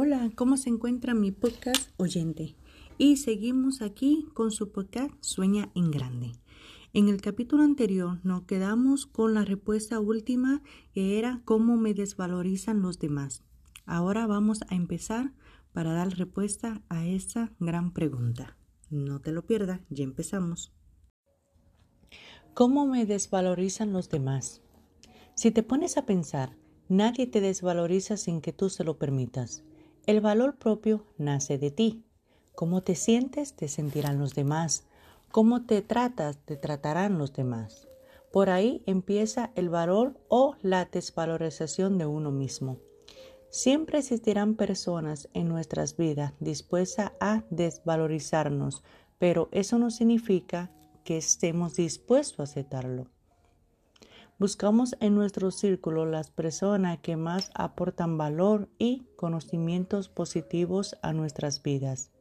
Hola, ¿cómo se encuentra mi podcast oyente? Y seguimos aquí con su podcast Sueña en Grande. En el capítulo anterior nos quedamos con la respuesta última que era cómo me desvalorizan los demás. Ahora vamos a empezar para dar respuesta a esta gran pregunta. No te lo pierdas, ya empezamos. ¿Cómo me desvalorizan los demás? Si te pones a pensar, nadie te desvaloriza sin que tú se lo permitas. El valor propio nace de ti. Cómo te sientes, te sentirán los demás. Cómo te tratas, te tratarán los demás. Por ahí empieza el valor o la desvalorización de uno mismo. Siempre existirán personas en nuestras vidas dispuestas a desvalorizarnos, pero eso no significa que estemos dispuestos a aceptarlo. Buscamos en nuestro círculo las personas que más aportan valor y conocimientos positivos a nuestras vidas.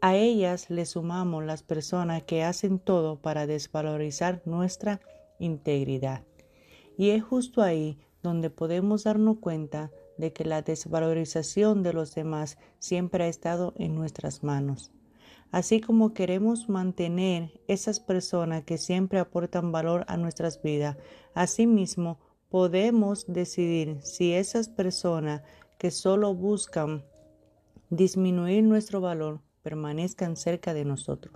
A ellas le sumamos las personas que hacen todo para desvalorizar nuestra integridad. Y es justo ahí donde podemos darnos cuenta de que la desvalorización de los demás siempre ha estado en nuestras manos. Así como queremos mantener esas personas que siempre aportan valor a nuestras vidas, asimismo podemos decidir si esas personas que solo buscan disminuir nuestro valor permanezcan cerca de nosotros.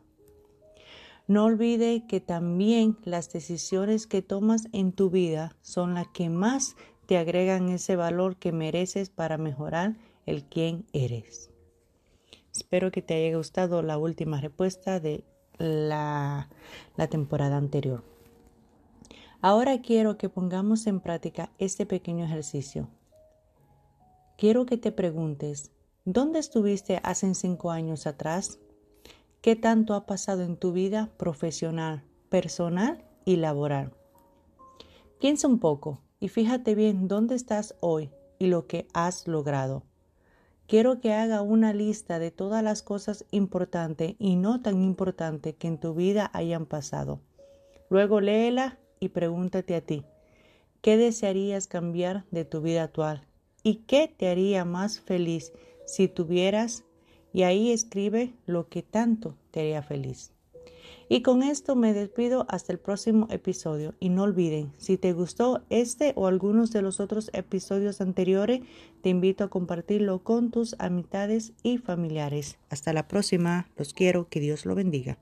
No olvide que también las decisiones que tomas en tu vida son las que más te agregan ese valor que mereces para mejorar el quien eres. Espero que te haya gustado la última respuesta de la, la temporada anterior. Ahora quiero que pongamos en práctica este pequeño ejercicio. Quiero que te preguntes, ¿dónde estuviste hace cinco años atrás? ¿Qué tanto ha pasado en tu vida profesional, personal y laboral? Piensa un poco y fíjate bien dónde estás hoy y lo que has logrado. Quiero que haga una lista de todas las cosas importantes y no tan importantes que en tu vida hayan pasado. Luego léela y pregúntate a ti, ¿qué desearías cambiar de tu vida actual? ¿Y qué te haría más feliz si tuvieras? Y ahí escribe lo que tanto te haría feliz. Y con esto me despido hasta el próximo episodio. Y no olviden, si te gustó este o algunos de los otros episodios anteriores, te invito a compartirlo con tus amistades y familiares. Hasta la próxima. Los quiero. Que Dios lo bendiga.